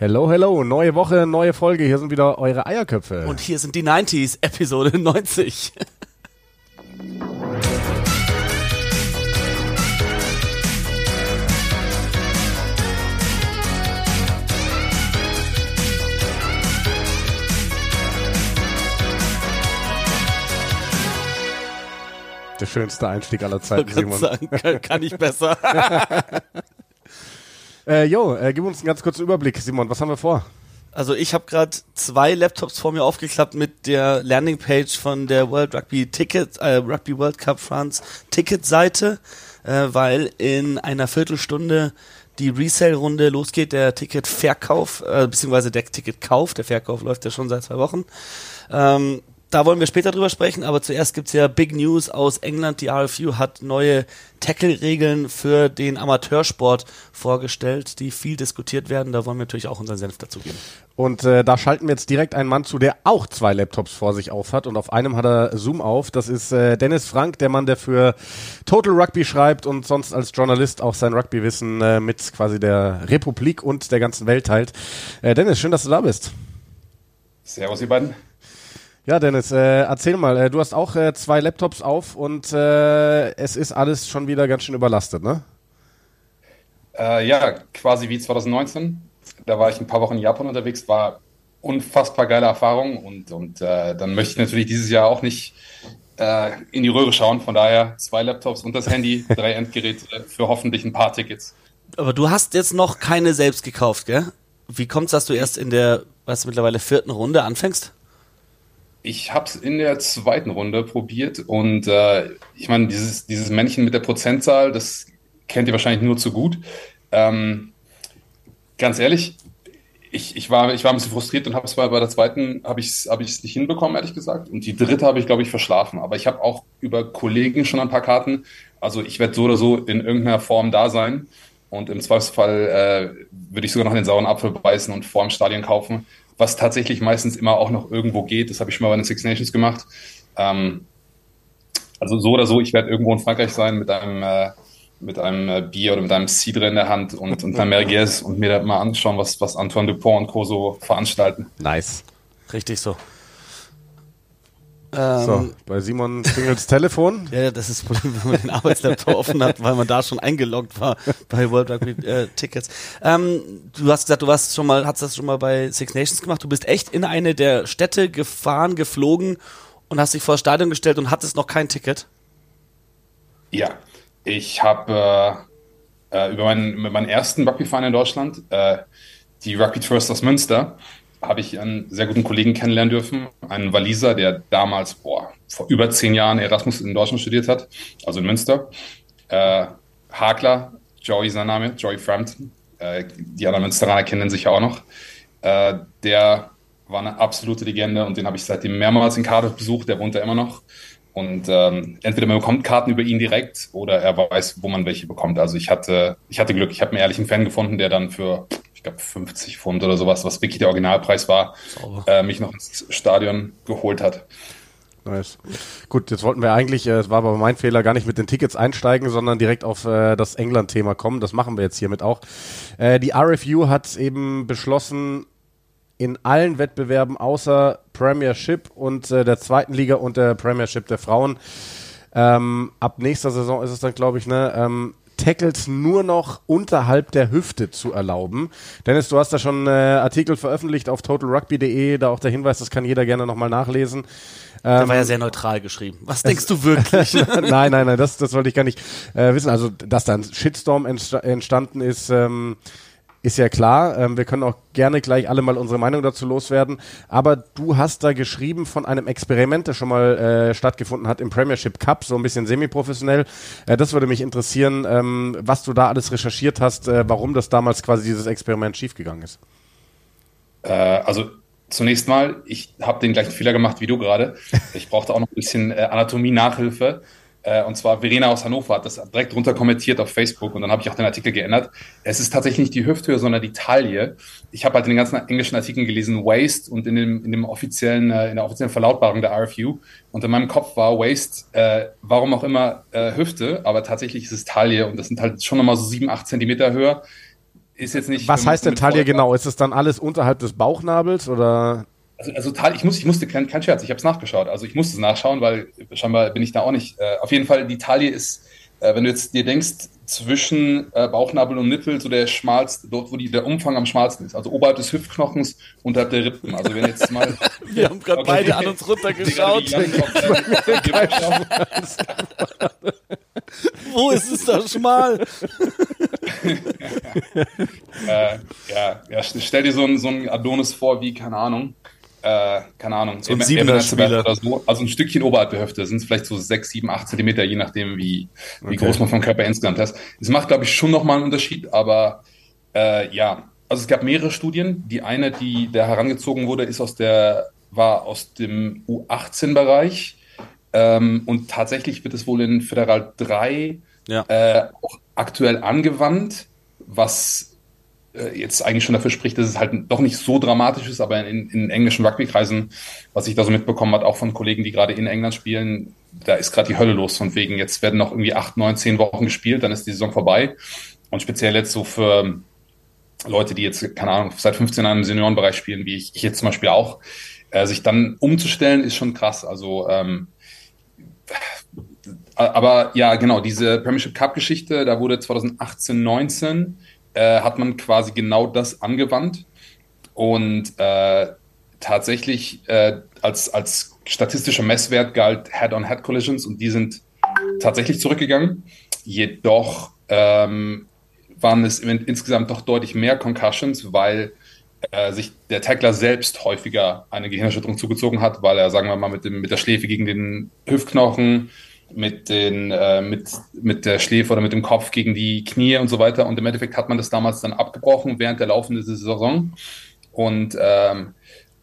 Hello, hello, neue Woche, neue Folge. Hier sind wieder eure Eierköpfe. Und hier sind die 90s, Episode 90. Der schönste Einstieg aller Zeiten, Ich Simon. sagen, kann, kann ich besser. Äh, jo, äh, gib uns einen ganz kurzen Überblick, Simon. Was haben wir vor? Also ich habe gerade zwei Laptops vor mir aufgeklappt mit der Landingpage von der World Rugby Ticket, äh, Rugby World Cup France Ticketseite, äh, weil in einer Viertelstunde die Resale-Runde losgeht, der Ticketverkauf, äh, beziehungsweise der Ticketkauf, der Verkauf läuft ja schon seit zwei Wochen. Ähm, da wollen wir später drüber sprechen, aber zuerst gibt's ja Big News aus England. Die RFU hat neue Tackle-Regeln für den Amateursport vorgestellt, die viel diskutiert werden. Da wollen wir natürlich auch unseren Senf dazugeben. Und äh, da schalten wir jetzt direkt einen Mann zu, der auch zwei Laptops vor sich auf hat. Und auf einem hat er Zoom auf. Das ist äh, Dennis Frank, der Mann, der für Total Rugby schreibt und sonst als Journalist auch sein Rugby-Wissen äh, mit quasi der Republik und der ganzen Welt teilt. Äh, Dennis, schön, dass du da bist. Servus, ihr beiden. Ja, Dennis, äh, erzähl mal, äh, du hast auch äh, zwei Laptops auf und äh, es ist alles schon wieder ganz schön überlastet, ne? Äh, ja, quasi wie 2019. Da war ich ein paar Wochen in Japan unterwegs, war unfassbar geile Erfahrung und, und äh, dann möchte ich natürlich dieses Jahr auch nicht äh, in die Röhre schauen. Von daher zwei Laptops und das Handy, drei Endgeräte für hoffentlich ein paar Tickets. Aber du hast jetzt noch keine selbst gekauft, gell? Wie kommt's, dass du erst in der, was mittlerweile vierten Runde anfängst? Ich habe es in der zweiten Runde probiert und äh, ich meine, dieses, dieses Männchen mit der Prozentzahl, das kennt ihr wahrscheinlich nur zu gut. Ähm, ganz ehrlich, ich, ich, war, ich war ein bisschen frustriert und habe es bei, der zweiten habe ich es hab nicht hinbekommen, ehrlich gesagt. Und die dritte habe ich, glaube ich, verschlafen. Aber ich habe auch über Kollegen schon ein paar Karten. Also ich werde so oder so in irgendeiner Form da sein. Und im Zweifelsfall äh, würde ich sogar noch den sauren Apfel beißen und vor dem Stadion kaufen, was tatsächlich meistens immer auch noch irgendwo geht. Das habe ich schon mal bei den Six Nations gemacht. Ähm, also so oder so, ich werde irgendwo in Frankreich sein mit einem äh, mit einem äh, Bier oder mit einem Cidre in der Hand und, und einer Merguez und mir da mal anschauen, was, was Antoine Dupont und Co. so veranstalten. Nice. Richtig so. So, Ähm, bei Simon klingelt's Telefon. Ja, das ist das Problem, wenn man den Arbeitslaptop offen hat, weil man da schon eingeloggt war bei World Rugby äh, Tickets. Ähm, du hast gesagt, du warst schon mal, hast das schon mal bei Six Nations gemacht. Du bist echt in eine der Städte gefahren, geflogen und hast dich vor das Stadion gestellt und hattest noch kein Ticket. Ja, ich habe äh, äh, über meinen, meinen ersten Rugby-Verein in Deutschland, äh, die Rugby Tours aus Münster, habe ich einen sehr guten Kollegen kennenlernen dürfen, einen Waliser, der damals boah, vor über zehn Jahren Erasmus in Deutschland studiert hat, also in Münster. Äh, Hakler, Joey sein Name, Joey Frampton. Äh, die anderen Münsteraner kennen sich ja auch noch. Äh, der war eine absolute Legende und den habe ich seitdem mehrmals in Cardiff besucht, der wohnt da immer noch. Und ähm, entweder man bekommt Karten über ihn direkt oder er weiß, wo man welche bekommt. Also ich hatte, ich hatte Glück. Ich habe einen ehrlichen Fan gefunden, der dann für, ich glaube, 50 Pfund oder sowas, was wirklich der Originalpreis war, äh, mich noch ins Stadion geholt hat. Nice. Gut, jetzt wollten wir eigentlich, äh, es war aber mein Fehler, gar nicht mit den Tickets einsteigen, sondern direkt auf äh, das England-Thema kommen. Das machen wir jetzt hiermit auch. Äh, die RFU hat eben beschlossen, in allen Wettbewerben außer Premiership und äh, der zweiten Liga und der Premiership der Frauen, ähm, ab nächster Saison ist es dann, glaube ich, ne, ähm, Tackles nur noch unterhalb der Hüfte zu erlauben. Dennis, du hast da schon äh, Artikel veröffentlicht auf totalrugby.de, da auch der Hinweis, das kann jeder gerne nochmal nachlesen. Der Ähm, war ja sehr neutral geschrieben. Was denkst du wirklich? nein, nein, nein, das, das wollte ich gar nicht äh, wissen. Also, dass da ein Shitstorm entsta entstanden ist, ähm, ist ja klar. Ähm, wir können auch gerne gleich alle mal unsere Meinung dazu loswerden. Aber du hast da geschrieben von einem Experiment, das schon mal äh, stattgefunden hat im Premiership Cup, so ein bisschen semi-professionell. Äh, das würde mich interessieren, ähm, was du da alles recherchiert hast, äh, warum das damals quasi dieses Experiment schiefgegangen ist. Äh, also zunächst mal, ich habe den gleichen Fehler gemacht wie du gerade. Ich brauchte auch noch ein bisschen äh, Anatomie-Nachhilfe. Äh, und zwar Verena aus Hannover hat das direkt runter kommentiert auf Facebook und dann habe ich auch den Artikel geändert. Es ist tatsächlich nicht die Hüfthöhe, sondern die Taille. Ich habe halt in den ganzen englischen Artikeln gelesen Waist und in dem, in dem offiziellen, äh, in der offiziellen Verlautbarung der RFU. Und in meinem Kopf war Waist, äh, warum auch immer, äh, Hüfte, aber tatsächlich ist es Taille und das sind halt schon nochmal so sieben, acht Zentimeter höher. ist jetzt nicht. Was heißt denn Taille genau? Ist es dann alles unterhalb des Bauchnabels oder? Also, also ich, muss, ich musste, kein, kein Scherz, ich habe es nachgeschaut. Also ich musste es nachschauen, weil scheinbar bin ich da auch nicht. Äh, auf jeden Fall, die Taille ist, äh, wenn du jetzt dir denkst, zwischen äh, Bauchnabel und Nippel so der schmalste, dort wo die, der Umfang am schmalsten ist. Also oberhalb des Hüftknochens, unterhalb der Rippen. Also wenn jetzt mal. Wir haben gerade okay, beide an uns runtergeschaut. wo ist es da schmal? äh, ja, ja, stell dir so einen, so einen Adonis vor wie, keine Ahnung, äh, keine Ahnung, so Spieler. so. Also ein Stückchen oberhalb der Hüfte, sind es vielleicht so sechs, sieben, acht Zentimeter, je nachdem, wie, wie okay. groß man vom Körper insgesamt ist. Es macht, glaube ich, schon nochmal einen Unterschied, aber äh, ja, also es gab mehrere Studien. Die eine, die da herangezogen wurde, ist aus der, war aus dem U18-Bereich. Ähm, und tatsächlich wird es wohl in Föderal 3 ja. äh, auch aktuell angewandt, was jetzt eigentlich schon dafür spricht, dass es halt doch nicht so dramatisch ist, aber in, in englischen Rugby-Kreisen, was ich da so mitbekommen hat, auch von Kollegen, die gerade in England spielen, da ist gerade die Hölle los von wegen, jetzt werden noch irgendwie acht, neun, zehn Wochen gespielt, dann ist die Saison vorbei. Und speziell jetzt so für Leute, die jetzt, keine Ahnung, seit 15 Jahren im Seniorenbereich spielen, wie ich, ich jetzt zum Beispiel auch, äh, sich dann umzustellen, ist schon krass. Also ähm, aber ja, genau, diese Premiership Cup-Geschichte, da wurde 2018, 19 äh, hat man quasi genau das angewandt und äh, tatsächlich äh, als, als statistischer Messwert galt Head-on-Head-Collisions und die sind tatsächlich zurückgegangen. Jedoch ähm, waren es insgesamt doch deutlich mehr Concussions, weil äh, sich der Tackler selbst häufiger eine Gehirnerschütterung zugezogen hat, weil er, sagen wir mal, mit, dem, mit der Schläfe gegen den Hüftknochen mit, den, äh, mit, mit der Schläfe oder mit dem Kopf gegen die Knie und so weiter. Und im Endeffekt hat man das damals dann abgebrochen während der laufenden Saison. Und ähm,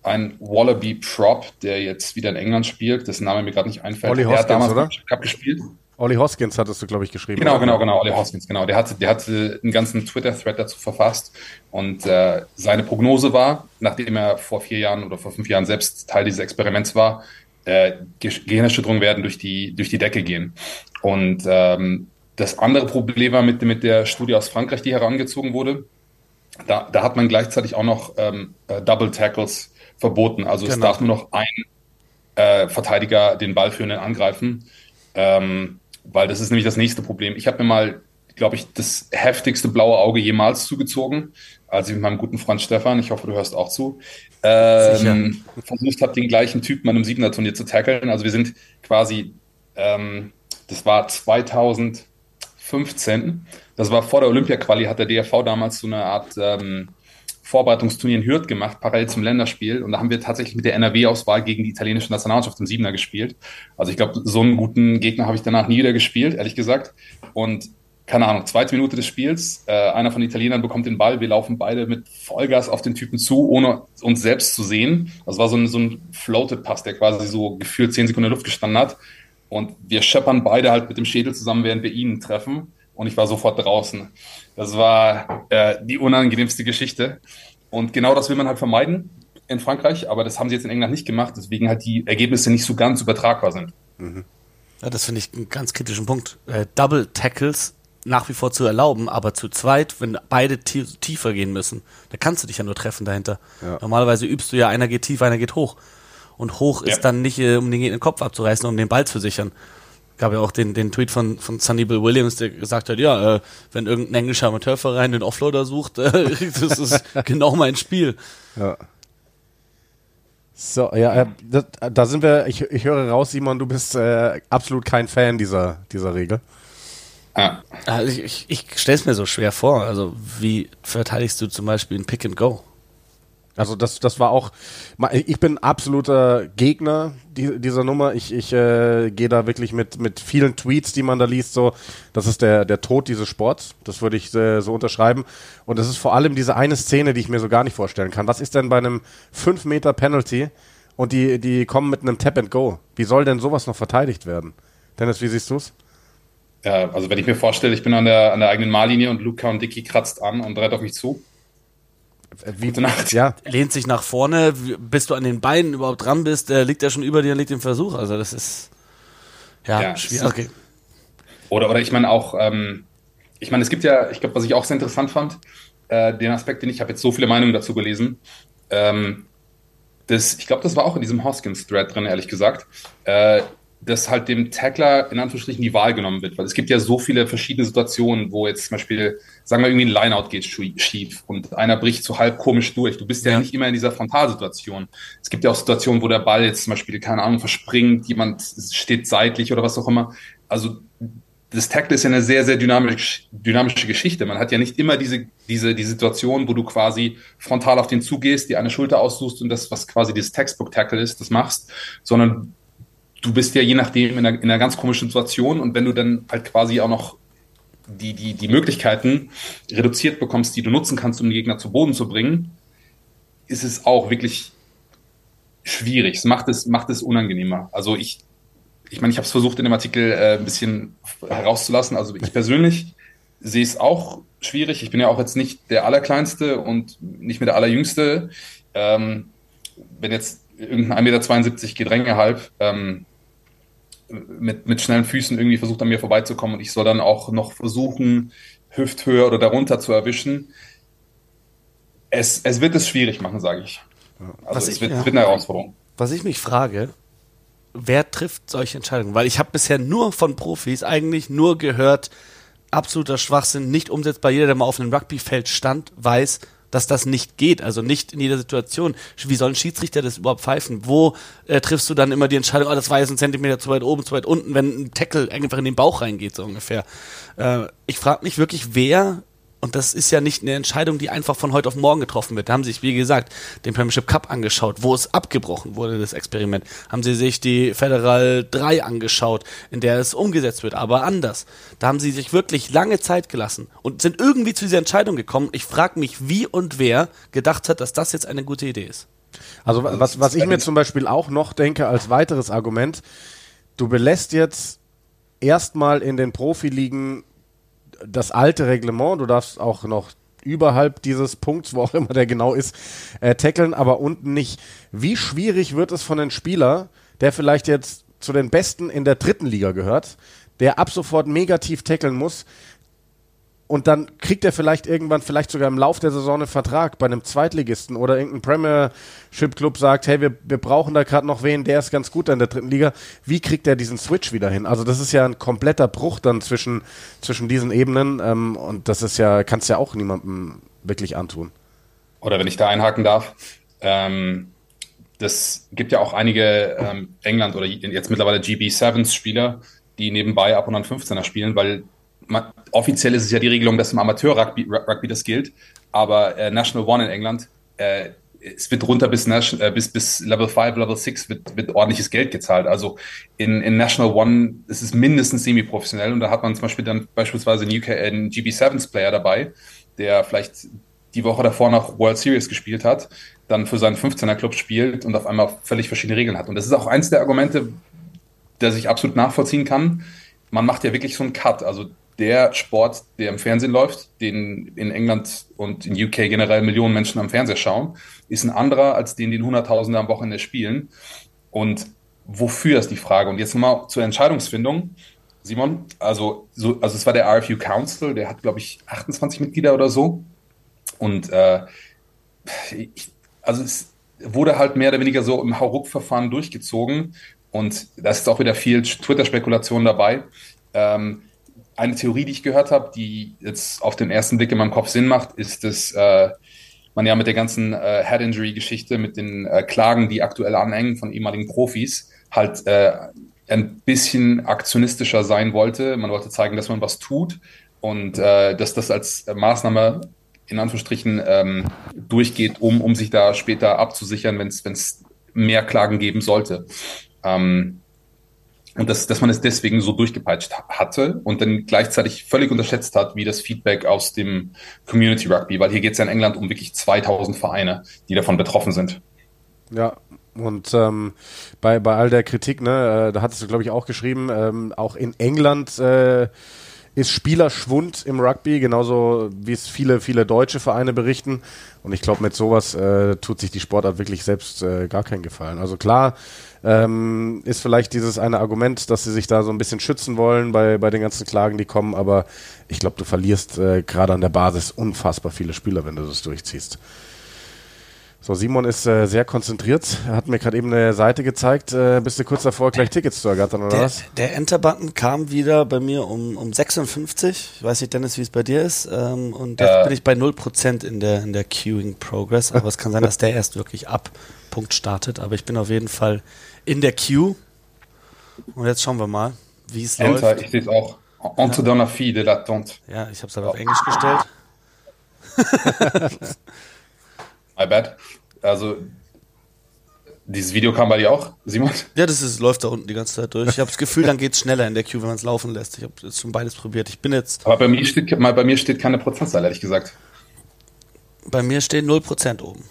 ein Wallaby Prop, der jetzt wieder in England spielt, dessen Name mir gerade nicht einfällt. Ollie Hoskins, der hat damals oder? Cup gespielt. Ollie Hoskins hattest du, glaube ich, geschrieben. Genau, genau, genau, Ollie Hoskins, genau. Der hatte, der hatte einen ganzen Twitter-Thread dazu verfasst. Und äh, seine Prognose war, nachdem er vor vier Jahren oder vor fünf Jahren selbst Teil dieses Experiments war, äh, Gehirnerschütterungen werden durch die, durch die Decke gehen. Und ähm, das andere Problem war mit, mit der Studie aus Frankreich, die herangezogen wurde. Da, da hat man gleichzeitig auch noch ähm, äh, Double Tackles verboten. Also genau. es darf nur noch ein äh, Verteidiger den Ball für einen angreifen, ähm, weil das ist nämlich das nächste Problem. Ich habe mir mal, glaube ich, das heftigste blaue Auge jemals zugezogen, als ich mit meinem guten Freund Stefan, ich hoffe, du hörst auch zu, ähm, versucht habe, den gleichen Typen an einem Siebener Turnier zu tackeln. Also wir sind quasi, ähm, das war 2015, das war vor der Olympia-Quali, hat der DRV damals so eine Art ähm, Vorbereitungsturnier in Hürth gemacht, parallel zum Länderspiel. Und da haben wir tatsächlich mit der NRW-Auswahl gegen die italienische Nationalmannschaft im Siebener gespielt. Also ich glaube, so einen guten Gegner habe ich danach nie wieder gespielt, ehrlich gesagt. Und keine Ahnung, zweite Minute des Spiels, äh, einer von den Italienern bekommt den Ball, wir laufen beide mit Vollgas auf den Typen zu, ohne uns selbst zu sehen. Das war so ein, so ein Floated-Pass, der quasi so gefühlt zehn Sekunden in der Luft gestanden hat. Und wir scheppern beide halt mit dem Schädel zusammen, während wir ihn treffen. Und ich war sofort draußen. Das war äh, die unangenehmste Geschichte. Und genau das will man halt vermeiden in Frankreich, aber das haben sie jetzt in England nicht gemacht, deswegen halt die Ergebnisse nicht so ganz übertragbar sind. Mhm. Ja, das finde ich einen ganz kritischen Punkt. Äh, Double Tackles nach wie vor zu erlauben, aber zu zweit, wenn beide tiefer gehen müssen, da kannst du dich ja nur treffen dahinter. Ja. Normalerweise übst du ja, einer geht tief, einer geht hoch. Und hoch ja. ist dann nicht, äh, um den Kopf abzureißen, um den Ball zu sichern. Gab ja auch den, den Tweet von, von Sunny Bill Williams, der gesagt hat, ja, äh, wenn irgendein englischer Amateurverein den Offloader sucht, äh, das ist genau mein Spiel. Ja. So, ja, äh, das, da sind wir, ich, ich höre raus, Simon, du bist äh, absolut kein Fan dieser, dieser Regel. Ah. Also ich, ich, ich stelle es mir so schwer vor. Also wie verteidigst du zum Beispiel ein Pick and Go? Also das, das war auch, ich bin absoluter Gegner dieser Nummer. Ich, ich äh, gehe da wirklich mit, mit vielen Tweets, die man da liest, so, das ist der, der Tod dieses Sports. Das würde ich äh, so unterschreiben. Und das ist vor allem diese eine Szene, die ich mir so gar nicht vorstellen kann. Was ist denn bei einem 5 Meter Penalty und die, die kommen mit einem Tap and Go? Wie soll denn sowas noch verteidigt werden? Dennis, wie siehst du's? Ja, also wenn ich mir vorstelle, ich bin an der, an der eigenen Mahllinie und Luca und Dicky kratzt an und rennt auf mich zu. Wie, Gute Nacht. Ja. Lehnt sich nach vorne, bis du an den Beinen überhaupt dran bist, äh, liegt er schon über dir und liegt im Versuch. Also das ist ja, ja schwierig. Okay. Oder, oder ich meine auch, ähm, ich meine, es gibt ja, ich glaube, was ich auch sehr interessant fand, äh, den Aspekt, den ich habe jetzt so viele Meinungen dazu gelesen. Ähm, das, ich glaube, das war auch in diesem Hoskins-Thread drin, ehrlich gesagt. Äh, dass halt dem Tackler in Anführungsstrichen die Wahl genommen wird. Weil es gibt ja so viele verschiedene Situationen, wo jetzt zum Beispiel, sagen wir irgendwie ein Lineout geht schief und einer bricht so halb komisch durch. Du bist ja, ja nicht immer in dieser Frontalsituation. Es gibt ja auch Situationen, wo der Ball jetzt zum Beispiel, keine Ahnung, verspringt, jemand steht seitlich oder was auch immer. Also das Tackle ist ja eine sehr, sehr dynamisch, dynamische Geschichte. Man hat ja nicht immer diese, diese, die Situation, wo du quasi frontal auf den zugehst, dir eine Schulter aussuchst und das, was quasi das Textbook-Tackle ist, das machst, sondern du bist ja je nachdem in einer, in einer ganz komischen Situation und wenn du dann halt quasi auch noch die, die, die Möglichkeiten reduziert bekommst, die du nutzen kannst, um den Gegner zu Boden zu bringen, ist es auch wirklich schwierig. Es macht es, macht es unangenehmer. Also ich, ich meine, ich habe es versucht in dem Artikel äh, ein bisschen herauszulassen. Also ich persönlich sehe es auch schwierig. Ich bin ja auch jetzt nicht der Allerkleinste und nicht mehr der Allerjüngste. Ähm, wenn jetzt irgendein 1,72 Meter Gedränge halb ähm, mit, mit schnellen Füßen irgendwie versucht an mir vorbeizukommen und ich soll dann auch noch versuchen, Hüfthöhe oder darunter zu erwischen. Es, es wird es schwierig machen, sage ich. Also was es ich, wird, ja. wird eine Herausforderung. Was ich mich frage, wer trifft solche Entscheidungen? Weil ich habe bisher nur von Profis eigentlich nur gehört, absoluter Schwachsinn, nicht umsetzbar. Jeder, der mal auf einem Rugbyfeld stand, weiß, dass das nicht geht. Also nicht in jeder Situation. Wie soll ein Schiedsrichter das überhaupt pfeifen? Wo äh, triffst du dann immer die Entscheidung, oh, das war jetzt ein Zentimeter zu weit oben, zu weit unten, wenn ein Tackle einfach in den Bauch reingeht, so ungefähr. Äh, ich frage mich wirklich, wer und das ist ja nicht eine Entscheidung, die einfach von heute auf morgen getroffen wird. Da haben sie sich, wie gesagt, den Premiership Cup angeschaut, wo es abgebrochen wurde, das Experiment. Haben sie sich die Federal 3 angeschaut, in der es umgesetzt wird, aber anders. Da haben sie sich wirklich lange Zeit gelassen und sind irgendwie zu dieser Entscheidung gekommen. Ich frage mich, wie und wer gedacht hat, dass das jetzt eine gute Idee ist. Also was, was ich mir zum Beispiel auch noch denke als weiteres Argument, du belässt jetzt erstmal in den Profiligen das alte Reglement, du darfst auch noch überhalb dieses Punkts, wo auch immer der genau ist, äh, tackeln, aber unten nicht. Wie schwierig wird es von einem Spieler, der vielleicht jetzt zu den Besten in der dritten Liga gehört, der ab sofort negativ tackeln muss, und dann kriegt er vielleicht irgendwann, vielleicht sogar im Lauf der Saison einen Vertrag bei einem Zweitligisten oder irgendein Premiership-Club sagt, hey, wir, wir brauchen da gerade noch wen, der ist ganz gut in der dritten Liga. Wie kriegt er diesen Switch wieder hin? Also das ist ja ein kompletter Bruch dann zwischen, zwischen diesen Ebenen ähm, und das ist ja, kannst ja auch niemandem wirklich antun. Oder wenn ich da einhaken darf, ähm, das gibt ja auch einige ähm, England oder jetzt mittlerweile GB7s-Spieler, die nebenbei ab und an 15er spielen, weil man, offiziell ist es ja die Regelung, dass im Amateur-Rugby Rugby das gilt, aber äh, National One in England, äh, es wird runter bis, äh, bis, bis Level 5, Level 6 wird, wird ordentliches Geld gezahlt. Also in, in National One ist es mindestens semi-professionell und da hat man zum Beispiel dann beispielsweise einen, UK, einen GB7s Player dabei, der vielleicht die Woche davor noch World Series gespielt hat, dann für seinen 15er Club spielt und auf einmal völlig verschiedene Regeln hat. Und das ist auch eins der Argumente, der ich absolut nachvollziehen kann. Man macht ja wirklich so einen Cut. Also der Sport, der im Fernsehen läuft, den in England und in UK generell Millionen Menschen am Fernseher schauen, ist ein anderer, als den, den Hunderttausende am Wochenende spielen. Und wofür ist die Frage? Und jetzt nochmal zur Entscheidungsfindung. Simon, also, so, also es war der RFU Council, der hat, glaube ich, 28 Mitglieder oder so. Und äh, ich, also es wurde halt mehr oder weniger so im Hauruck-Verfahren durchgezogen. Und da ist auch wieder viel Twitter-Spekulation dabei. Ähm, eine Theorie, die ich gehört habe, die jetzt auf den ersten Blick in meinem Kopf Sinn macht, ist, dass äh, man ja mit der ganzen äh, Head Injury Geschichte, mit den äh, Klagen, die aktuell anhängen von ehemaligen Profis, halt äh, ein bisschen aktionistischer sein wollte. Man wollte zeigen, dass man was tut und äh, dass das als Maßnahme in Anführungsstrichen ähm, durchgeht, um, um sich da später abzusichern, wenn es mehr Klagen geben sollte. Ähm, und dass, dass man es deswegen so durchgepeitscht hatte und dann gleichzeitig völlig unterschätzt hat, wie das Feedback aus dem Community Rugby, weil hier geht es ja in England um wirklich 2000 Vereine, die davon betroffen sind. Ja, und ähm, bei, bei all der Kritik, ne, äh, da hattest du, glaube ich, auch geschrieben, ähm, auch in England äh, ist Spielerschwund im Rugby, genauso wie es viele, viele deutsche Vereine berichten. Und ich glaube, mit sowas äh, tut sich die Sportart wirklich selbst äh, gar keinen Gefallen. Also klar, ähm, ist vielleicht dieses eine Argument, dass sie sich da so ein bisschen schützen wollen bei, bei den ganzen Klagen, die kommen, aber ich glaube, du verlierst äh, gerade an der Basis unfassbar viele Spieler, wenn du das durchziehst. So, Simon ist äh, sehr konzentriert. Er hat mir gerade eben eine Seite gezeigt. Äh, bist du kurz davor, gleich Tickets zu ergattern, oder der, was? Der Enter-Button kam wieder bei mir um, um 56. Ich weiß nicht, Dennis, wie es bei dir ist. Ähm, und da äh. bin ich bei 0% in der, in der Queuing Progress. Aber es kann sein, dass der erst wirklich ab Punkt startet. Aber ich bin auf jeden Fall in der Queue. Und jetzt schauen wir mal, wie es läuft. Enter, ich sehe es auch. Entre ja. dans la fille de l'attente. Ja, ich habe es aber auf Englisch gestellt. My bad. Also, dieses Video kam bei dir auch, Simon? Ja, das ist, läuft da unten die ganze Zeit durch. Ich habe das Gefühl, dann geht es schneller in der Queue, wenn man es laufen lässt. Ich habe jetzt schon beides probiert. Ich bin jetzt. Aber bei mir steht, bei mir steht keine Prozentzahl, ehrlich gesagt. Bei mir steht 0% oben.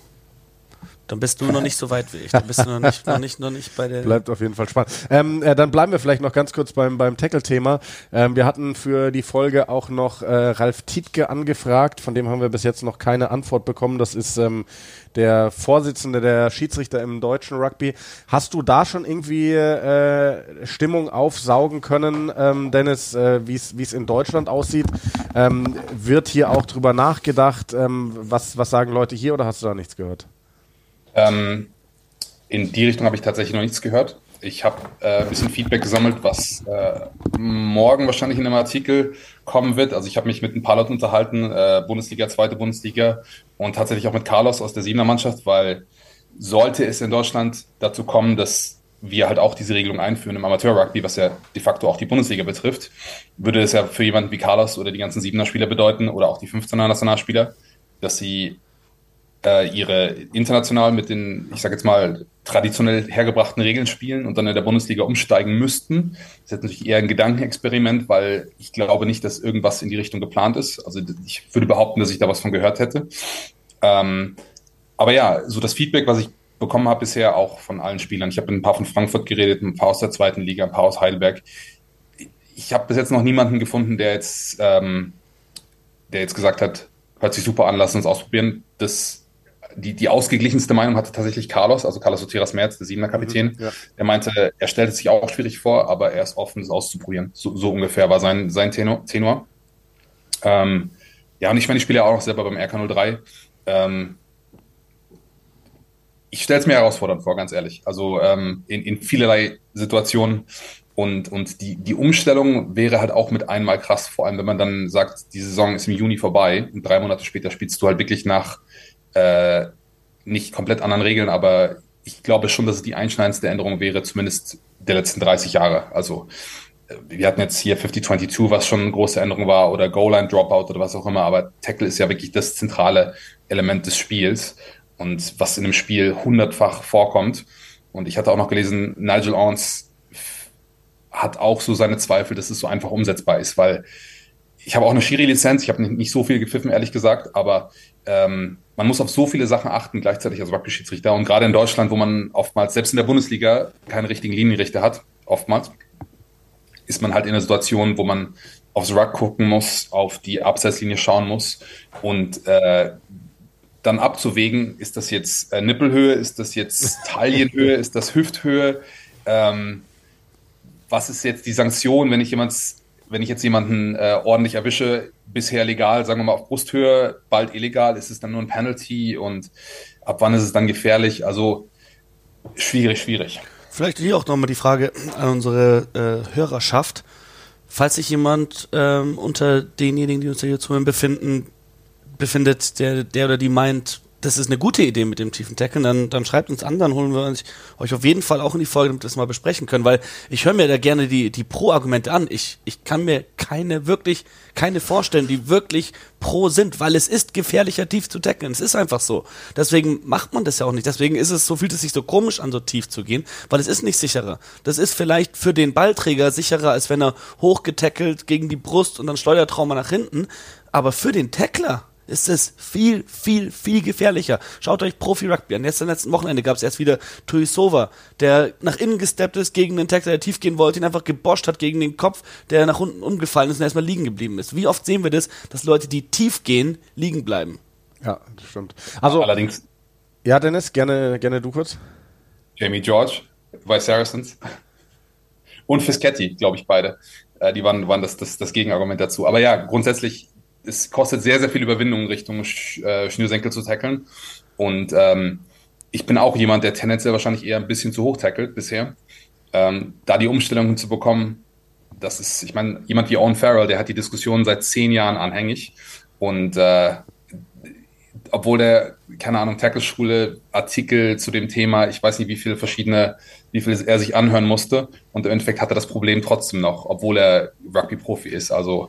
Dann bist du noch nicht so weit wie ich. Dann bist du noch nicht, noch nicht, noch nicht bei der. Bleibt auf jeden Fall spannend. Ähm, äh, dann bleiben wir vielleicht noch ganz kurz beim, beim Tackle-Thema. Ähm, wir hatten für die Folge auch noch äh, Ralf Tietke angefragt, von dem haben wir bis jetzt noch keine Antwort bekommen. Das ist ähm, der Vorsitzende der Schiedsrichter im deutschen Rugby. Hast du da schon irgendwie äh, Stimmung aufsaugen können, ähm, Dennis, äh, wie es in Deutschland aussieht? Ähm, wird hier auch drüber nachgedacht? Ähm, was, was sagen Leute hier oder hast du da nichts gehört? Ähm, in die Richtung habe ich tatsächlich noch nichts gehört. Ich habe äh, ein bisschen Feedback gesammelt, was äh, morgen wahrscheinlich in einem Artikel kommen wird. Also ich habe mich mit ein paar Leuten unterhalten, äh, Bundesliga, zweite Bundesliga und tatsächlich auch mit Carlos aus der Siebener Mannschaft, weil sollte es in Deutschland dazu kommen, dass wir halt auch diese Regelung einführen im Amateur-Rugby, was ja de facto auch die Bundesliga betrifft, würde es ja für jemanden wie Carlos oder die ganzen Siebener Spieler bedeuten oder auch die 15er Nationalspieler, dass sie äh, ihre international mit den, ich sage jetzt mal, traditionell hergebrachten Regeln spielen und dann in der Bundesliga umsteigen müssten. Das ist jetzt natürlich eher ein Gedankenexperiment, weil ich glaube nicht, dass irgendwas in die Richtung geplant ist. Also ich würde behaupten, dass ich da was von gehört hätte. Ähm, aber ja, so das Feedback, was ich bekommen habe bisher auch von allen Spielern. Ich habe mit ein paar von Frankfurt geredet, ein paar aus der zweiten Liga, ein paar aus Heidelberg. Ich habe bis jetzt noch niemanden gefunden, der jetzt, ähm, der jetzt gesagt hat, hört sich super an, lass uns ausprobieren. Das die, die ausgeglichenste Meinung hatte tatsächlich Carlos, also Carlos Soteras Merz, der Siebener Kapitän. Mhm, ja. Er meinte, er stellt es sich auch schwierig vor, aber er ist offen, es auszuprobieren. So, so ungefähr war sein, sein Tenor. Tenor. Ähm, ja, und ich meine, ich spiele ja auch noch selber beim RK03. Ähm, ich stelle es mir herausfordernd vor, ganz ehrlich. Also ähm, in, in vielerlei Situationen. Und, und die, die Umstellung wäre halt auch mit einmal krass, vor allem wenn man dann sagt, die Saison ist im Juni vorbei und drei Monate später spielst du halt wirklich nach äh, nicht komplett anderen Regeln, aber ich glaube schon, dass es die einschneidendste Änderung wäre, zumindest der letzten 30 Jahre. Also äh, wir hatten jetzt hier 50-22, was schon eine große Änderung war, oder Goal-Line-Dropout oder was auch immer, aber Tackle ist ja wirklich das zentrale Element des Spiels und was in einem Spiel hundertfach vorkommt. Und ich hatte auch noch gelesen, Nigel Owens hat auch so seine Zweifel, dass es so einfach umsetzbar ist, weil ich habe auch eine Schiri-Lizenz, ich habe nicht, nicht so viel gepfiffen, ehrlich gesagt, aber ähm, man muss auf so viele Sachen achten gleichzeitig als Rugby-Schiedsrichter. Und gerade in Deutschland, wo man oftmals, selbst in der Bundesliga, keine richtigen Linienrichter hat, oftmals, ist man halt in einer Situation, wo man aufs Rug gucken muss, auf die Abseitslinie schauen muss und äh, dann abzuwägen, ist das jetzt äh, Nippelhöhe, ist das jetzt Taillenhöhe, ist das Hüfthöhe, ähm, was ist jetzt die Sanktion, wenn ich jemand wenn ich jetzt jemanden äh, ordentlich erwische, bisher legal, sagen wir mal auf Brusthöhe, bald illegal, ist es dann nur ein Penalty und ab wann ist es dann gefährlich? Also schwierig, schwierig. Vielleicht hier auch nochmal die Frage an unsere äh, Hörerschaft. Falls sich jemand ähm, unter denjenigen, die uns hier zuhören, befinden, befindet, der, der oder die meint, das ist eine gute Idee mit dem tiefen Tackle, dann, dann schreibt uns an, dann holen wir uns, euch auf jeden Fall auch in die Folge, damit wir das mal besprechen können, weil ich höre mir da gerne die, die Pro-Argumente an. Ich, ich kann mir keine wirklich, keine vorstellen, die wirklich pro sind, weil es ist gefährlicher, tief zu tackeln. Es ist einfach so. Deswegen macht man das ja auch nicht. Deswegen ist es, so fühlt es sich so komisch an, so tief zu gehen, weil es ist nicht sicherer. Das ist vielleicht für den Ballträger sicherer, als wenn er hochgetackelt gegen die Brust und dann Steuertrauma nach hinten. Aber für den Tackler ist es viel, viel, viel gefährlicher. Schaut euch Profi-Rugby an. Jetzt am letzten Wochenende gab es erst wieder Tuisova, der nach innen gesteppt ist gegen den Tackler, der tief gehen wollte, ihn einfach geboscht hat gegen den Kopf, der nach unten umgefallen ist und erstmal liegen geblieben ist. Wie oft sehen wir das, dass Leute, die tief gehen, liegen bleiben? Ja, das stimmt. Also, allerdings. Ja, Dennis, gerne, gerne du kurz. Jamie George bei Saracens und Fischetti, glaube ich, beide. Äh, die waren, waren das, das, das Gegenargument dazu. Aber ja, grundsätzlich es kostet sehr, sehr viel Überwindung, Richtung Sch äh, Schnürsenkel zu tackeln. Und ähm, ich bin auch jemand, der tendenziell wahrscheinlich eher ein bisschen zu hoch tackelt bisher. Ähm, da die Umstellung hinzubekommen, das ist, ich meine, jemand wie Owen Farrell, der hat die Diskussion seit zehn Jahren anhängig. Und äh, obwohl der, keine Ahnung, Tackle-Schule, Artikel zu dem Thema, ich weiß nicht, wie viele verschiedene, wie viel er sich anhören musste. Und im Endeffekt hat er das Problem trotzdem noch, obwohl er Rugby-Profi ist. Also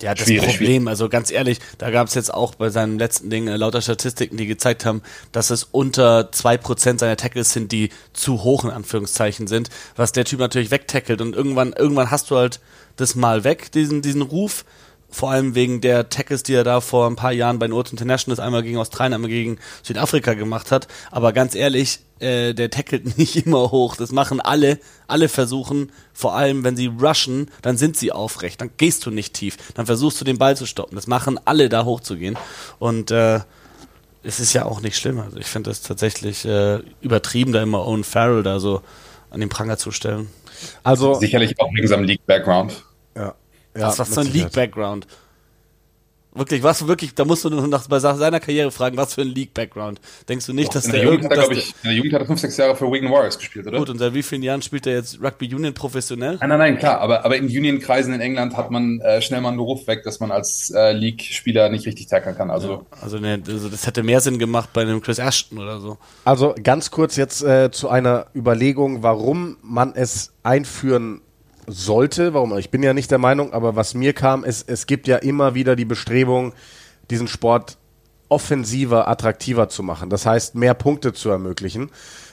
ja, das Problem, schwierig. also ganz ehrlich, da gab es jetzt auch bei seinem letzten Ding äh, lauter Statistiken, die gezeigt haben, dass es unter zwei Prozent seiner Tackles sind, die zu hoch in Anführungszeichen sind, was der Typ natürlich wegtackelt. Und irgendwann, irgendwann hast du halt das mal weg, diesen, diesen Ruf vor allem wegen der Tackles, die er da vor ein paar Jahren bei North Internationals einmal gegen Australien, einmal gegen Südafrika gemacht hat. Aber ganz ehrlich, äh, der tackelt nicht immer hoch. Das machen alle. Alle versuchen, vor allem wenn sie rushen, dann sind sie aufrecht. Dann gehst du nicht tief. Dann versuchst du den Ball zu stoppen. Das machen alle da hochzugehen. Und äh, es ist ja auch nicht schlimm. Also ich finde es tatsächlich äh, übertrieben, da immer Owen Farrell da so an den Pranger zu stellen. Also sicherlich auch wegen seinem League-Background. Ja. Ja, was, was für ein League-Background. Wirklich, was wirklich, da musst du nur nach bei seiner Karriere fragen, was für ein League-Background. Denkst du nicht, Doch, dass in der, der Jugend hat er, glaube ich, in der Jugend hat er fünf, sechs Jahre für Wigan Warriors gespielt, oder? Gut, und seit wie vielen Jahren spielt er jetzt Rugby Union professionell? Nein, nein, nein, klar, aber, aber in Union-Kreisen in England hat man äh, schnell mal einen Beruf weg, dass man als äh, League-Spieler nicht richtig tackeln kann. Also, ja, also, ne, also das hätte mehr Sinn gemacht bei einem Chris Ashton oder so. Also ganz kurz jetzt äh, zu einer Überlegung, warum man es einführen sollte, warum ich bin ja nicht der Meinung, aber was mir kam, ist, es gibt ja immer wieder die Bestrebung, diesen Sport offensiver, attraktiver zu machen. Das heißt, mehr Punkte zu ermöglichen.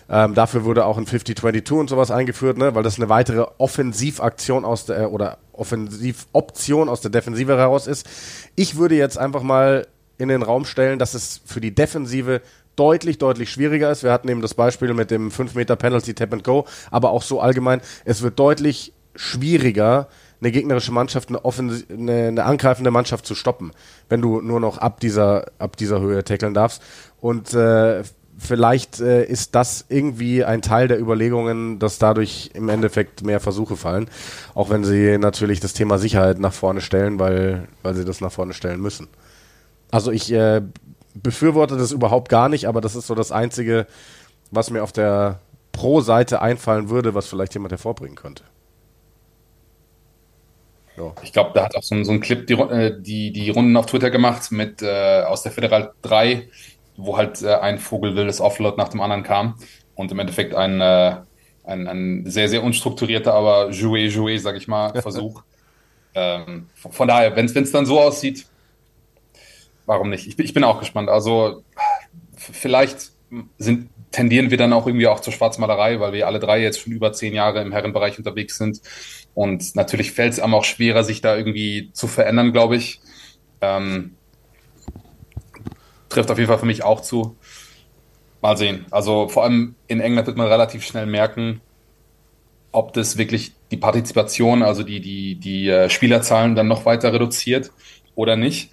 Ähm, dafür wurde auch ein 50-22 und sowas eingeführt, ne? weil das eine weitere Offensivaktion aus der, oder Offensivoption aus der Defensive heraus ist. Ich würde jetzt einfach mal in den Raum stellen, dass es für die Defensive deutlich, deutlich schwieriger ist. Wir hatten eben das Beispiel mit dem 5 Meter Penalty Tap and Go, aber auch so allgemein, es wird deutlich schwieriger, eine gegnerische Mannschaft, eine, eine, eine, angreifende Mannschaft zu stoppen, wenn du nur noch ab dieser, ab dieser Höhe tackeln darfst. Und äh, vielleicht äh, ist das irgendwie ein Teil der Überlegungen, dass dadurch im Endeffekt mehr Versuche fallen. Auch wenn sie natürlich das Thema Sicherheit nach vorne stellen, weil, weil sie das nach vorne stellen müssen. Also ich äh, befürworte das überhaupt gar nicht, aber das ist so das Einzige, was mir auf der Pro-Seite einfallen würde, was vielleicht jemand hervorbringen könnte. Ja. Ich glaube, da hat auch so ein, so ein Clip die, äh, die, die, Runden auf Twitter gemacht mit äh, aus der Federal 3, wo halt äh, ein vogelwildes Offload nach dem anderen kam und im Endeffekt ein, äh, ein, ein sehr, sehr unstrukturierter, aber joué, joué, sag ich mal, Versuch. ähm, von daher, wenn es dann so aussieht, warum nicht? Ich, ich bin auch gespannt. Also vielleicht sind, tendieren wir dann auch irgendwie auch zur Schwarzmalerei, weil wir alle drei jetzt schon über zehn Jahre im Herrenbereich unterwegs sind. Und natürlich fällt es einem auch schwerer, sich da irgendwie zu verändern, glaube ich. Ähm, trifft auf jeden Fall für mich auch zu. Mal sehen. Also vor allem in England wird man relativ schnell merken, ob das wirklich die Partizipation, also die, die, die äh, Spielerzahlen dann noch weiter reduziert oder nicht.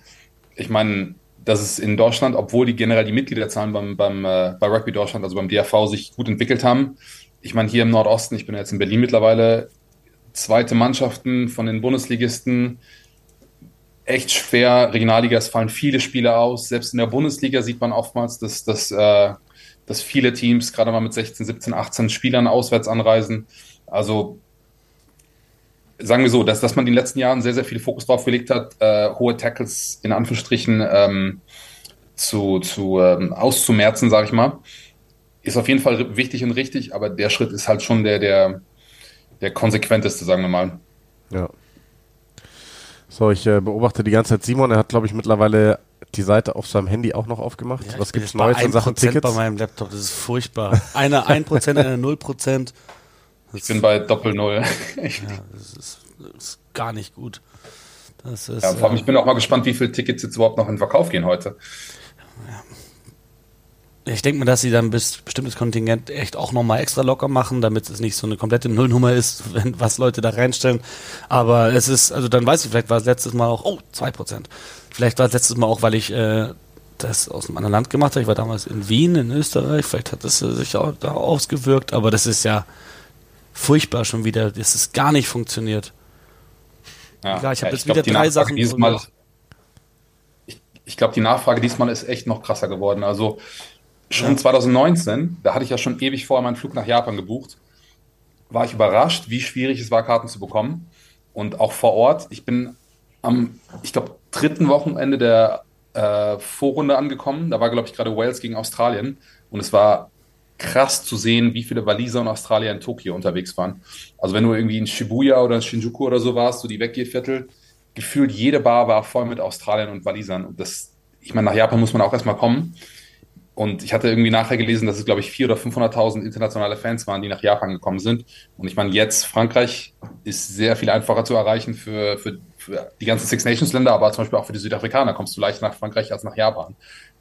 Ich meine, dass es in Deutschland, obwohl die generell die Mitgliederzahlen beim, beim, äh, bei Rugby Deutschland, also beim DRV, sich gut entwickelt haben. Ich meine, hier im Nordosten, ich bin jetzt in Berlin mittlerweile, zweite Mannschaften von den Bundesligisten, echt schwer. Regionalliga, es fallen viele Spiele aus. Selbst in der Bundesliga sieht man oftmals, dass, dass, äh, dass viele Teams gerade mal mit 16, 17, 18 Spielern auswärts anreisen. Also sagen wir so, dass, dass man in den letzten Jahren sehr, sehr viel Fokus drauf gelegt hat, äh, hohe Tackles in Anführungsstrichen ähm, zu, zu ähm, auszumerzen, sage ich mal, ist auf jeden Fall wichtig und richtig, aber der Schritt ist halt schon der, der, der konsequenteste, sagen wir mal. Ja. So, ich äh, beobachte die ganze Zeit Simon, er hat, glaube ich, mittlerweile die Seite auf seinem Handy auch noch aufgemacht. Ja, Was gibt's Neues in Sachen Tickets? bei meinem Laptop, das ist furchtbar. Einer 1%, einer 0%. Das ich bin bei Doppel Null. ja, das ist, das ist, gar nicht gut. Das ist, ja, vor allem, ich bin auch mal gespannt, wie viele Tickets jetzt überhaupt noch in Verkauf gehen heute. Ich denke mir, dass sie dann bis bestimmtes Kontingent echt auch nochmal extra locker machen, damit es nicht so eine komplette Nullnummer ist, wenn, was Leute da reinstellen. Aber es ist, also dann weiß ich, vielleicht war es letztes Mal auch, oh, zwei Prozent. Vielleicht war es letztes Mal auch, weil ich äh, das aus einem anderen Land gemacht habe. Ich war damals in Wien, in Österreich. Vielleicht hat das sich auch da ausgewirkt, aber das ist ja furchtbar schon wieder, dass es gar nicht funktioniert. Ja, Egal, ich habe ja, jetzt wieder drei Sachen. Diesmal, ich ich glaube, die Nachfrage diesmal ist echt noch krasser geworden. Also schon ja. 2019, da hatte ich ja schon ewig vorher meinen Flug nach Japan gebucht, war ich überrascht, wie schwierig es war, Karten zu bekommen. Und auch vor Ort, ich bin am, ich glaube, dritten Wochenende der äh, Vorrunde angekommen. Da war, glaube ich, gerade Wales gegen Australien. Und es war krass zu sehen, wie viele Waliser und Australier in Tokio unterwegs waren. Also wenn du irgendwie in Shibuya oder in Shinjuku oder so warst, so die Weggehviertel, gefühlt jede Bar war voll mit Australiern und Walisern. Und das, ich meine, nach Japan muss man auch erstmal kommen. Und ich hatte irgendwie nachher gelesen, dass es, glaube ich, 400.000 oder 500.000 internationale Fans waren, die nach Japan gekommen sind. Und ich meine, jetzt Frankreich ist sehr viel einfacher zu erreichen für, für, für die ganzen Six Nations Länder, aber zum Beispiel auch für die Südafrikaner kommst du leicht nach Frankreich als nach Japan.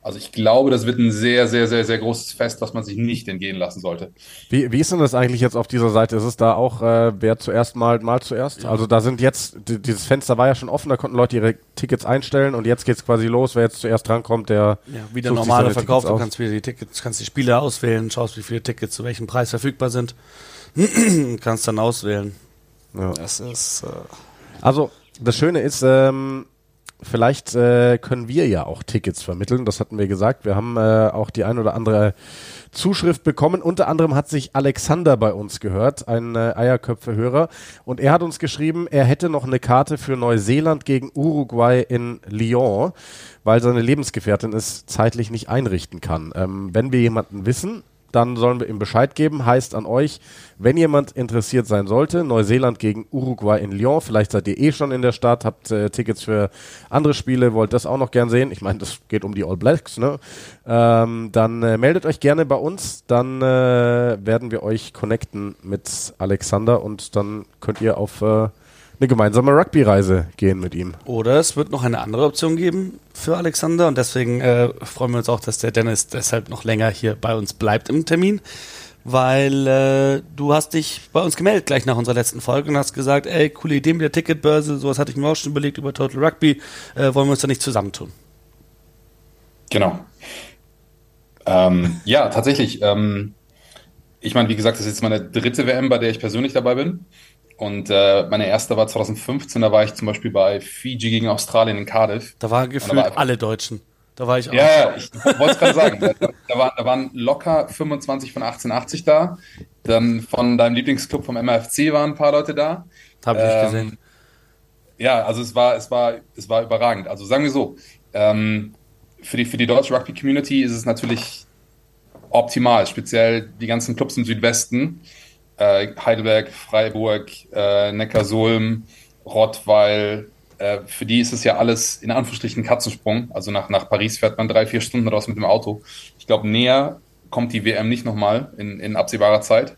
Also ich glaube, das wird ein sehr, sehr, sehr, sehr großes Fest, was man sich nicht entgehen lassen sollte. Wie, wie ist denn das eigentlich jetzt auf dieser Seite? Ist es da auch, äh, wer zuerst mal, mal zuerst? Ja. Also da sind jetzt, dieses Fenster war ja schon offen, da konnten Leute ihre Tickets einstellen und jetzt geht's quasi los, wer jetzt zuerst drankommt, der ja, wieder normale Verkauf, du kannst wieder die Tickets, kannst die Spiele auswählen, schaust, wie viele Tickets zu welchem Preis verfügbar sind, kannst dann auswählen. Ja. Das ist, äh also das Schöne ist, ähm, vielleicht äh, können wir ja auch Tickets vermitteln. Das hatten wir gesagt. Wir haben äh, auch die ein oder andere Zuschrift bekommen. Unter anderem hat sich Alexander bei uns gehört, ein äh, Eierköpfe-Hörer. Und er hat uns geschrieben, er hätte noch eine Karte für Neuseeland gegen Uruguay in Lyon, weil seine Lebensgefährtin es zeitlich nicht einrichten kann. Ähm, wenn wir jemanden wissen, dann sollen wir ihm Bescheid geben. Heißt an euch, wenn jemand interessiert sein sollte, Neuseeland gegen Uruguay in Lyon, vielleicht seid ihr eh schon in der Stadt, habt äh, Tickets für andere Spiele, wollt das auch noch gern sehen. Ich meine, das geht um die All Blacks, ne? Ähm, dann äh, meldet euch gerne bei uns, dann äh, werden wir euch connecten mit Alexander und dann könnt ihr auf äh, eine gemeinsame Rugby-Reise gehen mit ihm. Oder es wird noch eine andere Option geben für Alexander und deswegen äh, freuen wir uns auch, dass der Dennis deshalb noch länger hier bei uns bleibt im Termin, weil äh, du hast dich bei uns gemeldet gleich nach unserer letzten Folge und hast gesagt, ey, coole Idee mit der Ticketbörse, sowas hatte ich mir auch schon überlegt über Total Rugby, äh, wollen wir uns da nicht zusammentun? Genau. Ähm, ja, tatsächlich. Ähm, ich meine, wie gesagt, das ist jetzt meine dritte WM, bei der ich persönlich dabei bin. Und äh, meine erste war 2015, da war ich zum Beispiel bei Fiji gegen Australien in Cardiff. Da waren gefühlt war alle Deutschen. Da war ich auch. Ja, ich wollte es gerade sagen. Da, da, war, da waren locker 25 von 1880 da. Dann von deinem Lieblingsclub vom MFC waren ein paar Leute da. Habe ich ähm, gesehen. Ja, also es war, es war, es war überragend. Also sagen wir so, ähm, für die, für die deutsche Rugby-Community ist es natürlich optimal, speziell die ganzen Clubs im Südwesten äh, Heidelberg, Freiburg, äh, Neckarsulm, Rottweil, äh, für die ist es ja alles in Anführungsstrichen Katzensprung. Also nach, nach Paris fährt man drei, vier Stunden raus mit dem Auto. Ich glaube, näher kommt die WM nicht nochmal in, in absehbarer Zeit.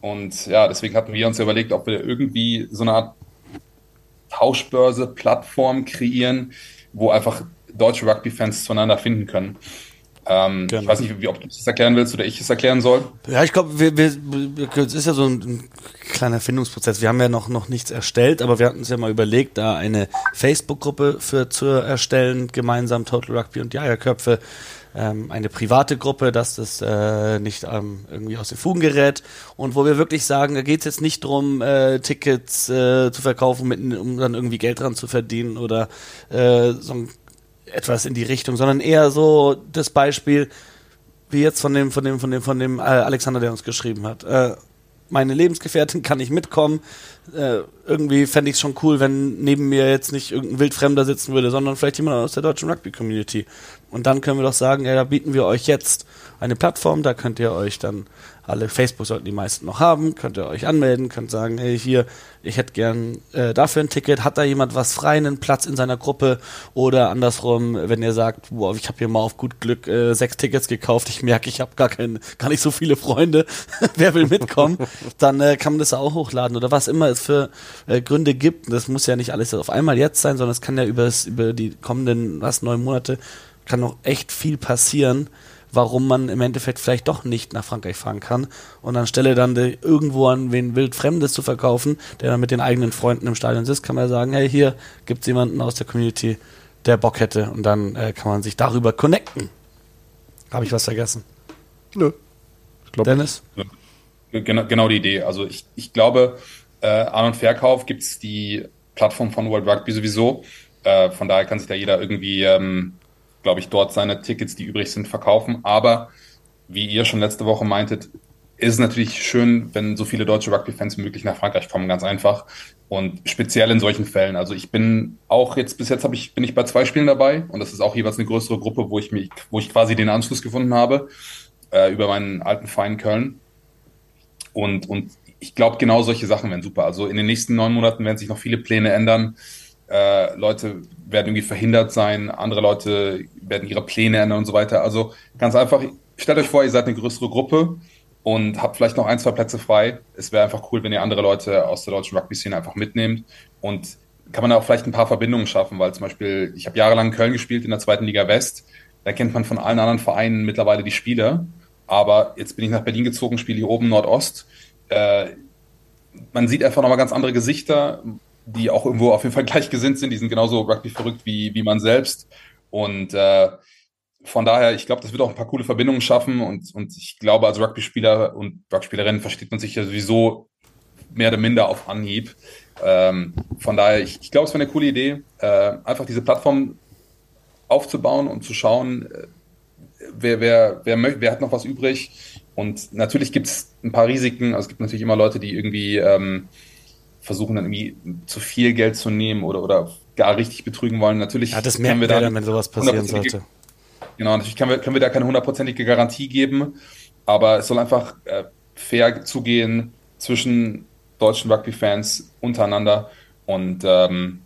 Und ja, deswegen hatten wir uns überlegt, ob wir irgendwie so eine Art Tauschbörse, Plattform kreieren, wo einfach deutsche Rugby-Fans zueinander finden können. Ähm, genau. Ich weiß nicht, wie, ob du es erklären willst oder ich es erklären soll. Ja, ich glaube, wir, wir, es ist ja so ein, ein, kleiner Findungsprozess. Wir haben ja noch, noch nichts erstellt, aber wir hatten uns ja mal überlegt, da eine Facebook-Gruppe für zu erstellen, gemeinsam Total Rugby und Jagerköpfe. Ähm, eine private Gruppe, dass das äh, nicht ähm, irgendwie aus den Fugen gerät und wo wir wirklich sagen, da geht es jetzt nicht darum, äh, Tickets äh, zu verkaufen, mit, um dann irgendwie Geld dran zu verdienen oder äh, so ein etwas in die Richtung, sondern eher so das Beispiel, wie jetzt von dem, von dem, von dem, von dem äh, Alexander, der uns geschrieben hat. Äh, meine Lebensgefährtin kann nicht mitkommen. Äh, irgendwie fände ich es schon cool, wenn neben mir jetzt nicht irgendein Wildfremder sitzen würde, sondern vielleicht jemand aus der deutschen Rugby-Community. Und dann können wir doch sagen, ja, da bieten wir euch jetzt eine Plattform, da könnt ihr euch dann alle Facebook sollten die meisten noch haben, könnt ihr euch anmelden, könnt sagen, hey, hier, ich hätte gern äh, dafür ein Ticket, hat da jemand was frei, einen Platz in seiner Gruppe? Oder andersrum, wenn ihr sagt, wow, ich habe hier mal auf gut Glück äh, sechs Tickets gekauft, ich merke, ich habe gar gar nicht so viele Freunde, wer will mitkommen, dann äh, kann man das auch hochladen oder was immer es für äh, Gründe gibt. Das muss ja nicht alles auf einmal jetzt sein, sondern es kann ja über die kommenden was neun Monate kann noch echt viel passieren, warum man im Endeffekt vielleicht doch nicht nach Frankreich fahren kann und anstelle dann irgendwo an wen wild Fremdes zu verkaufen, der dann mit den eigenen Freunden im Stadion sitzt, kann man sagen, hey, hier gibt es jemanden aus der Community, der Bock hätte und dann äh, kann man sich darüber connecten. Habe ich was vergessen? Nö. Ich glaub, Dennis? Genau, genau die Idee. Also ich, ich glaube, äh, An- und Verkauf gibt es die Plattform von World Rugby sowieso. Äh, von daher kann sich da jeder irgendwie, ähm, glaube ich, dort seine Tickets, die übrig sind, verkaufen. Aber wie ihr schon letzte Woche meintet, ist es natürlich schön, wenn so viele deutsche Rugby-Fans möglich nach Frankreich kommen, ganz einfach. Und speziell in solchen Fällen. Also ich bin auch jetzt, bis jetzt habe ich, bin ich bei zwei Spielen dabei und das ist auch jeweils eine größere Gruppe, wo ich mich, wo ich quasi den Anschluss gefunden habe, äh, über meinen alten Verein Köln. Und, und ich glaube, genau solche Sachen wären super. Also in den nächsten neun Monaten werden sich noch viele Pläne ändern. Äh, Leute werden irgendwie verhindert sein, andere Leute werden ihre Pläne ändern und so weiter. Also ganz einfach, stellt euch vor, ihr seid eine größere Gruppe und habt vielleicht noch ein, zwei Plätze frei. Es wäre einfach cool, wenn ihr andere Leute aus der deutschen Rugby-Szene einfach mitnehmt und kann man auch vielleicht ein paar Verbindungen schaffen, weil zum Beispiel, ich habe jahrelang in Köln gespielt in der zweiten Liga West. Da kennt man von allen anderen Vereinen mittlerweile die Spieler. Aber jetzt bin ich nach Berlin gezogen, spiele hier oben Nordost. Äh, man sieht einfach nochmal ganz andere Gesichter, die auch irgendwo auf jeden Fall gleichgesinnt sind. Die sind genauso Rugby verrückt wie, wie man selbst. Und äh, von daher, ich glaube, das wird auch ein paar coole Verbindungen schaffen und, und ich glaube, als Rugby-Spieler und Rugby-Spielerin versteht man sich ja sowieso mehr oder minder auf Anhieb. Ähm, von daher, ich, ich glaube, es wäre eine coole Idee, äh, einfach diese Plattform aufzubauen und zu schauen, äh, wer, wer, wer, möchte, wer hat noch was übrig. Und natürlich gibt es ein paar Risiken. Also es gibt natürlich immer Leute, die irgendwie ähm, versuchen, dann irgendwie zu viel Geld zu nehmen oder, oder gar richtig betrügen wollen. Natürlich ja, das merken wir dann, wenn sowas passieren sollte. Genau, natürlich können wir, können wir da keine hundertprozentige Garantie geben, aber es soll einfach äh, fair zugehen zwischen deutschen Rugby-Fans untereinander und ähm,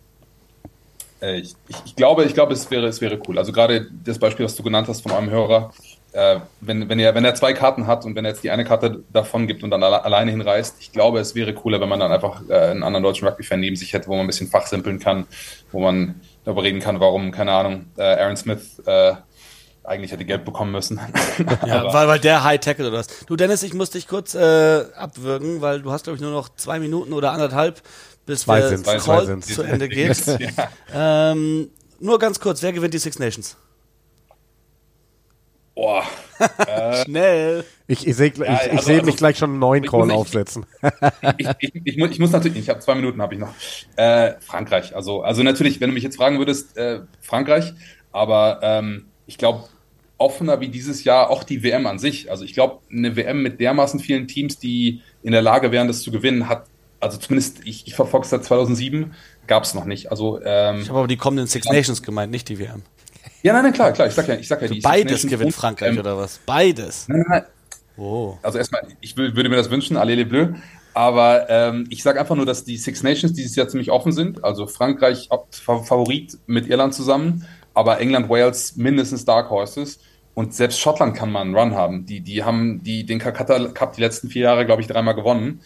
äh, ich, ich, glaube, ich glaube, es wäre, es wäre cool. Also gerade das Beispiel, was du genannt hast von eurem Hörer, äh, wenn, wenn, er, wenn er zwei Karten hat und wenn er jetzt die eine Karte davon gibt und dann alle, alleine hinreist, ich glaube, es wäre cooler, wenn man dann einfach äh, einen anderen deutschen Rugby-Fan neben sich hätte, wo man ein bisschen fachsimpeln kann, wo man darüber reden kann, warum, keine Ahnung, äh, Aaron Smith äh, eigentlich hätte Geld bekommen müssen. ja, weil, weil der High Tackle oder was. Du Dennis, ich muss dich kurz äh, abwürgen, weil du hast glaube ich nur noch zwei Minuten oder anderthalb, bis zwei wir sind's, Call zwei sind's. zu Ende geht. ja. ähm, nur ganz kurz, wer gewinnt die Six Nations? Boah. Äh, Schnell. Ich, ich sehe ich, Ja, ich also- seh also- mich gleich schon einen neuen Ich Call muss aufsetzen. ich, ich, ich, muss, ich muss natürlich, ich habe zwei Minuten habe ich noch. Äh, Frankreich, also, also natürlich, wenn du mich jetzt fragen würdest, äh, Frankreich, aber ähm, ich glaube, offener wie dieses Jahr auch die WM an sich. Also ich glaube, eine WM mit dermaßen vielen Teams, die in der Lage wären, das zu gewinnen, hat, also zumindest ich, ich verfolge es seit 2007, gab es noch nicht. Also ähm, Ich habe aber die kommenden Six Nations gemeint, nicht die WM. Ja, nein, nein, klar, klar, ich sag ja, ich sag ja, die Six Beides gewinnt Frankreich ähm, oder was? Beides. Nein, nein, Oh. also erstmal, ich würde mir das wünschen, allez les bleus. Aber ähm, ich sage einfach nur, dass die Six Nations dieses Jahr ziemlich offen sind. Also Frankreich Favorit mit Irland zusammen, aber England, Wales mindestens Dark Horses. Und selbst Schottland kann mal einen Run haben. Die, die haben die, den Calcutta Cup die letzten vier Jahre, glaube ich, dreimal gewonnen.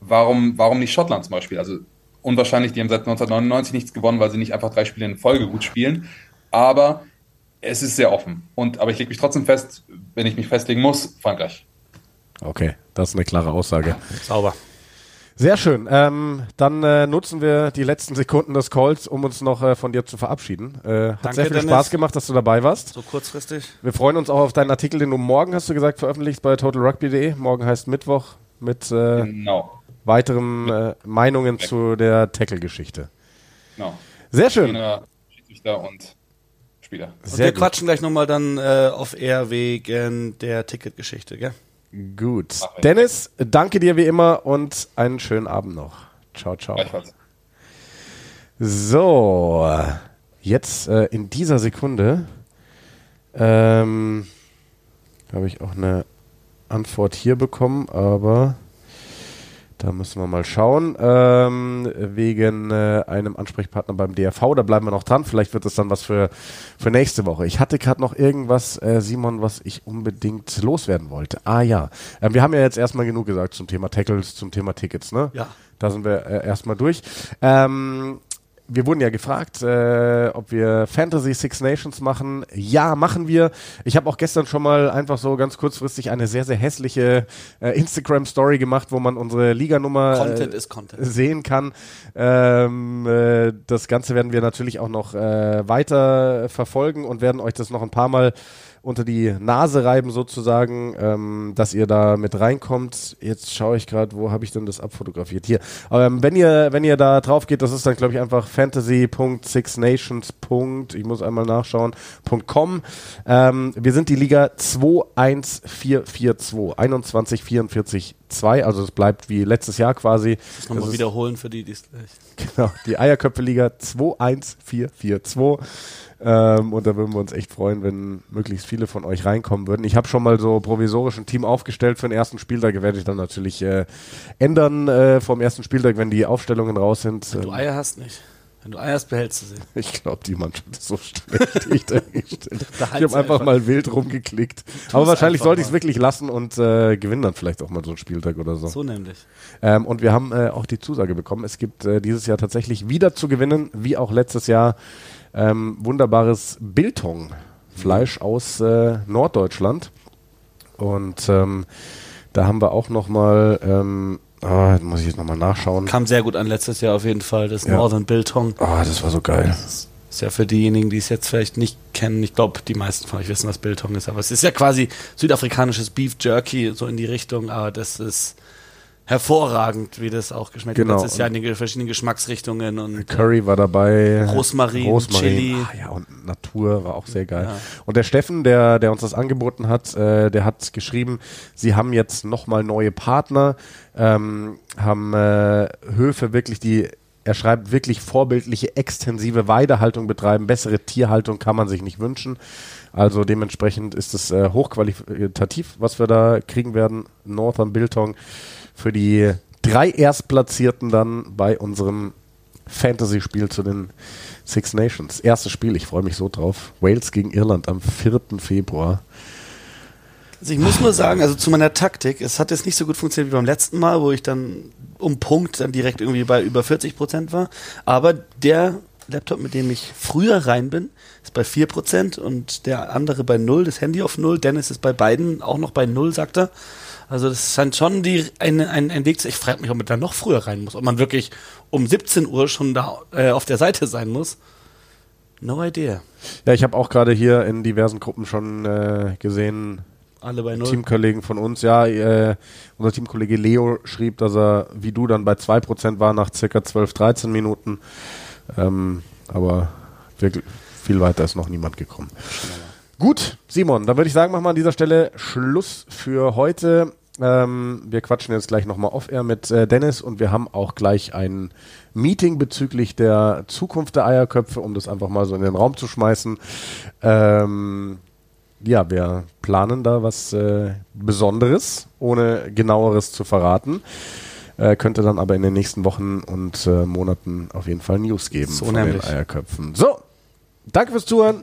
Warum, warum nicht Schottland zum Beispiel? Also unwahrscheinlich, die haben seit 1999 nichts gewonnen, weil sie nicht einfach drei Spiele in Folge gut spielen. Aber es ist sehr offen. Und, aber ich lege mich trotzdem fest, wenn ich mich festlegen muss, Frankreich. Okay, das ist eine klare Aussage. Sauber. Sehr schön. Ähm, dann äh, nutzen wir die letzten Sekunden des Calls, um uns noch äh, von dir zu verabschieden. Äh, hat Danke, sehr viel Dennis. Spaß gemacht, dass du dabei warst. So kurzfristig. Wir freuen uns auch auf deinen Artikel, den du morgen, hast du gesagt, veröffentlicht bei totalrugby.de. Morgen heißt Mittwoch mit äh, Genau. weiteren äh, Meinungen zu der Tackle-Geschichte. genau. Sehr schön. Trainer, Schiedsrichter und Spieler. Und Sehr wir gut. quatschen gleich nochmal dann äh, auf Air wegen der Ticketgeschichte, gell? Gut. Dennis, danke dir wie immer und einen schönen Abend noch. Ciao, ciao. So, jetzt äh, in dieser Sekunde ähm, habe ich auch eine Antwort hier bekommen, aber Da müssen wir mal schauen. Ähm, wegen äh, einem Ansprechpartner beim DRV, da bleiben wir noch dran. Vielleicht wird es dann was für, für nächste Woche. Ich hatte gerade noch irgendwas, äh, Simon, was ich unbedingt loswerden wollte. Ah ja, ähm, wir haben ja jetzt erstmal genug gesagt zum Thema Tackles, zum Thema Tickets, ne? Ja. Da sind wir äh, erstmal durch. Ähm, wir wurden ja gefragt, äh, ob wir Fantasy Six Nations machen. Ja, machen wir. Ich habe auch gestern schon mal einfach so ganz kurzfristig eine sehr, sehr hässliche äh, Instagram-Story gemacht, wo man unsere Liganummer Content äh, Content. sehen kann. Ähm, äh, das Ganze werden wir natürlich auch noch äh, weiter verfolgen und werden euch das noch ein paar Mal unter die Nase reiben sozusagen, ähm, dass ihr da mit reinkommt. Jetzt schaue ich gerade, wo habe ich denn das abfotografiert? Hier. Ähm, wenn ihr wenn ihr da drauf geht, das ist dann glaube ich einfach fantasy.sixnations. Ich muss einmal nachschauen. .com. Ähm, wir sind die Liga 21442 2144 2, also es bleibt wie letztes Jahr quasi. Das nochmal wiederholen für die, die es gleich. Genau, die Eierköpfe-Liga 21442. Ähm, und da würden wir uns echt freuen, wenn möglichst viele von euch reinkommen würden. Ich habe schon mal so provisorisch ein Team aufgestellt für den ersten Spieltag. Werde ich dann natürlich äh, ändern äh, vom ersten Spieltag, wenn die Aufstellungen raus sind. Wenn du Ähm, Eier hast, nicht. Wenn du Eier hast, behältst du sie. ich glaube, die Mannschaft ist so schlecht, die ich da hingestellt habe. Ich habe einfach mal wild rumgeklickt. Aber es wahrscheinlich sollte ich es wirklich lassen und äh, gewinnen dann vielleicht auch mal so einen Spieltag oder so. So nämlich. Ähm, und wir haben äh, auch die Zusage bekommen. Es gibt äh, dieses Jahr tatsächlich wieder zu gewinnen, wie auch letztes Jahr, ähm, wunderbares Biltong-Fleisch aus äh, Norddeutschland. Und ähm, da haben wir auch nochmal, ähm, ah, muss ich jetzt nochmal nachschauen. Kam sehr gut an letztes Jahr auf jeden Fall, das Ja. Northern Biltong. Ah, das war so geil. Ist ja für diejenigen, die es jetzt vielleicht nicht kennen, ich glaube, die meisten von euch wissen, was Biltong ist, aber es ist ja quasi südafrikanisches Beef Jerky, so in die Richtung, aber das ist hervorragend, wie das auch geschmeckt Genau. hat letztes Jahr in den verschiedenen Geschmacksrichtungen und äh, Curry war dabei. Rosmarin, Chili. Ah, ja, und Natur war auch sehr geil. Ja. Und der Steffen, der, der uns das angeboten hat, äh, der hat geschrieben, sie haben jetzt nochmal neue Partner, ähm, haben äh, Höfe wirklich, die er schreibt, wirklich vorbildliche, extensive Weidehaltung betreiben. Bessere Tierhaltung kann man sich nicht wünschen. Also dementsprechend ist es äh, hochqualitativ, was wir da kriegen werden. Northern Biltong für die drei Erstplatzierten dann bei unserem Fantasy-Spiel zu den Six Nations. Erstes Spiel, ich freue mich so drauf. Wales gegen Irland am 4. Februar. Also ich muss nur sagen, also zu meiner Taktik, es hat jetzt nicht so gut funktioniert wie beim letzten Mal, wo ich dann um Punkt dann direkt irgendwie bei über 40 Prozent war. Aber der Laptop, mit dem ich früher rein bin, ist bei 4 Prozent und der andere bei 0, das Handy auf 0. Dennis ist bei beiden auch noch bei 0, sagt er. Also das scheint schon die, ein, ein, ein Weg zu. Ich frage mich, ob man da noch früher rein muss. Ob man wirklich um 17 Uhr schon da äh, auf der Seite sein muss. No idea. Ja, ich habe auch gerade hier in diversen Gruppen schon äh, gesehen, Alle bei 0. Teamkollegen von uns, ja, äh, unser Teamkollege Leo schrieb, dass er wie du dann bei 2% war nach circa 12, 13 Minuten. Ähm, aber wirklich viel weiter ist noch niemand gekommen. Gut, Simon, dann würde ich sagen, machen wir an dieser Stelle Schluss für heute. Ähm, wir quatschen jetzt gleich nochmal off-air mit äh, Dennis und wir haben auch gleich ein Meeting bezüglich der Zukunft der Eierköpfe, um das einfach mal so in den Raum zu schmeißen. Ähm, ja, wir planen da was äh, Besonderes, ohne genaueres zu verraten. Äh, könnte dann aber in den nächsten Wochen und äh, Monaten auf jeden Fall News geben So von nämlich. den Eierköpfen. So, danke fürs Zuhören.